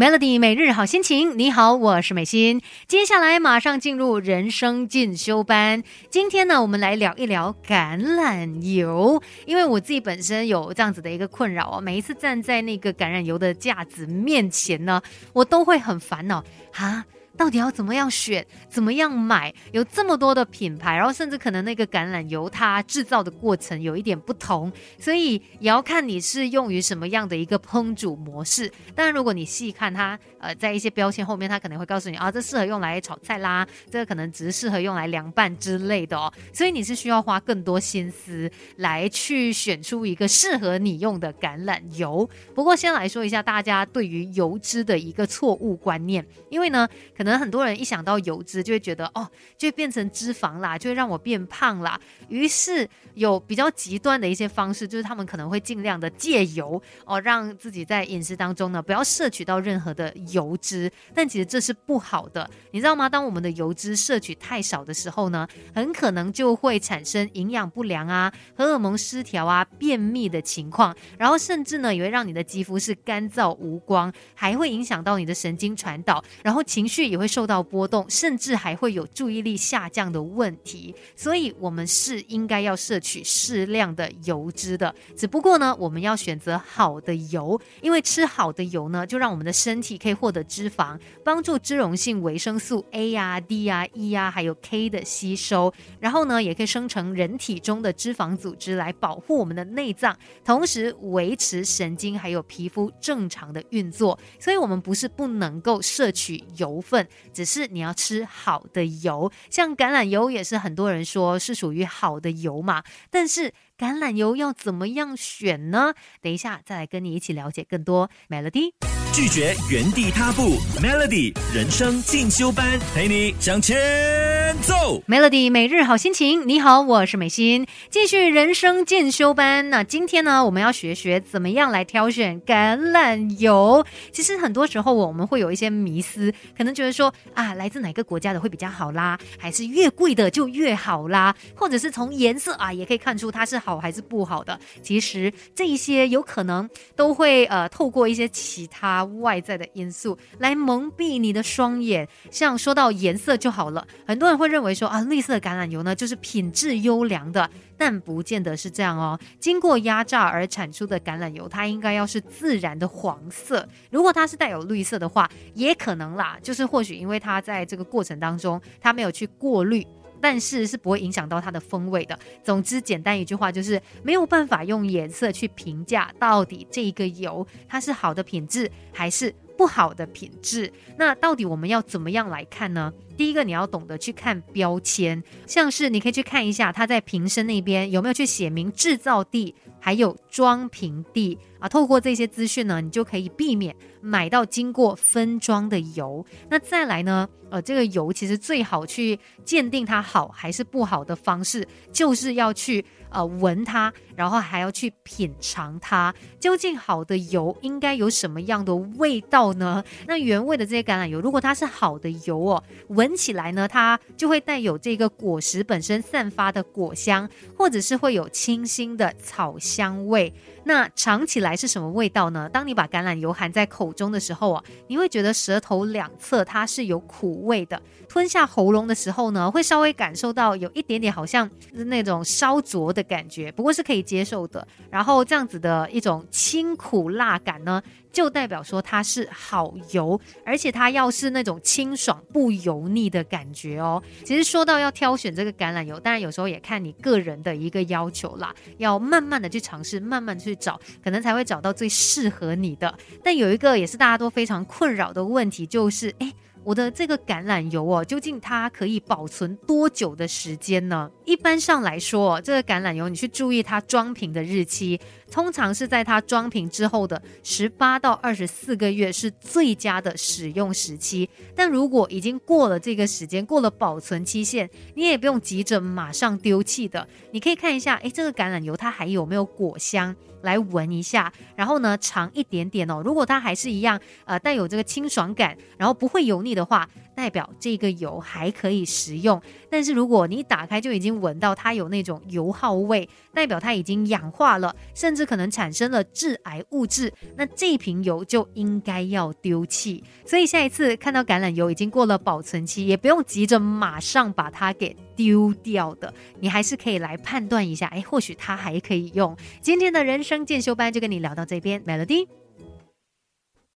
Melody 每日好心情，你好，我是美心。接下来马上进入人生进修班。今天呢，我们来聊一聊橄榄油，因为我自己本身有这样子的一个困扰哦，每一次站在那个橄榄油的架子面前呢，我都会很烦恼哈。到底要怎么样选？怎么样买？有这么多的品牌，然后甚至可能那个橄榄油它制造的过程有一点不同，所以也要看你是用于什么样的一个烹煮模式。当然，如果你细看它，呃，在一些标签后面，它可能会告诉你啊，这适合用来炒菜啦，这个可能只适合用来凉拌之类的哦。所以你是需要花更多心思来去选出一个适合你用的橄榄油。不过先来说一下大家对于油脂的一个错误观念，因为呢，可能。可能很多人一想到油脂，就会觉得哦，就会变成脂肪啦，就会让我变胖啦。于是有比较极端的一些方式，就是他们可能会尽量的戒油哦，让自己在饮食当中呢不要摄取到任何的油脂。但其实这是不好的，你知道吗？当我们的油脂摄取太少的时候呢，很可能就会产生营养不良啊、荷尔蒙失调啊、便秘的情况，然后甚至呢也会让你的肌肤是干燥无光，还会影响到你的神经传导，然后情绪也。会受到波动，甚至还会有注意力下降的问题，所以我们是应该要摄取适量的油脂的。只不过呢，我们要选择好的油，因为吃好的油呢，就让我们的身体可以获得脂肪，帮助脂溶性维生素 A 呀、D 呀、E 呀，还有 K 的吸收，然后呢，也可以生成人体中的脂肪组织来保护我们的内脏，同时维持神经还有皮肤正常的运作。所以，我们不是不能够摄取油分。只是你要吃好的油，像橄榄油也是很多人说是属于好的油嘛，但是。橄榄油要怎么样选呢？等一下再来跟你一起了解更多。Melody 拒绝原地踏步，Melody 人生进修班陪你向前走。Melody 每日好心情，你好，我是美心，继续人生进修班。那今天呢，我们要学学怎么样来挑选橄榄油。其实很多时候我们会有一些迷思，可能觉得说啊，来自哪个国家的会比较好啦，还是越贵的就越好啦，或者是从颜色啊也可以看出它是好。好还是不好的，其实这一些有可能都会呃透过一些其他外在的因素来蒙蔽你的双眼。像说到颜色就好了，很多人会认为说啊绿色橄榄油呢就是品质优良的，但不见得是这样哦。经过压榨而产出的橄榄油，它应该要是自然的黄色。如果它是带有绿色的话，也可能啦，就是或许因为它在这个过程当中它没有去过滤。但是是不会影响到它的风味的。总之，简单一句话就是没有办法用颜色去评价到底这一个油它是好的品质还是不好的品质。那到底我们要怎么样来看呢？第一个，你要懂得去看标签，像是你可以去看一下它在瓶身那边有没有去写明制造地，还有装瓶地啊。透过这些资讯呢，你就可以避免买到经过分装的油。那再来呢？呃，这个油其实最好去鉴定它好还是不好的方式，就是要去呃闻它，然后还要去品尝它，究竟好的油应该有什么样的味道呢？那原味的这些橄榄油，如果它是好的油哦，闻起来呢，它就会带有这个果实本身散发的果香，或者是会有清新的草香味。那尝起来是什么味道呢？当你把橄榄油含在口中的时候啊，你会觉得舌头两侧它是有苦味的，吞下喉咙的时候呢，会稍微感受到有一点点好像那种烧灼的感觉，不过是可以接受的。然后这样子的一种清苦辣感呢。就代表说它是好油，而且它要是那种清爽不油腻的感觉哦。其实说到要挑选这个橄榄油，当然有时候也看你个人的一个要求啦，要慢慢的去尝试，慢慢去找，可能才会找到最适合你的。但有一个也是大家都非常困扰的问题，就是哎。我的这个橄榄油哦，究竟它可以保存多久的时间呢？一般上来说，这个橄榄油你去注意它装瓶的日期，通常是在它装瓶之后的十八到二十四个月是最佳的使用时期。但如果已经过了这个时间，过了保存期限，你也不用急着马上丢弃的。你可以看一下，诶，这个橄榄油它还有没有果香？来闻一下，然后呢，尝一点点哦。如果它还是一样，呃，带有这个清爽感，然后不会油腻的话，代表这个油还可以食用。但是如果你打开就已经闻到它有那种油耗味，代表它已经氧化了，甚至可能产生了致癌物质，那这瓶油就应该要丢弃。所以下一次看到橄榄油已经过了保存期，也不用急着马上把它给丢掉的，你还是可以来判断一下，哎，或许它还可以用。今天的人生进修班就跟你聊到这边，Melody。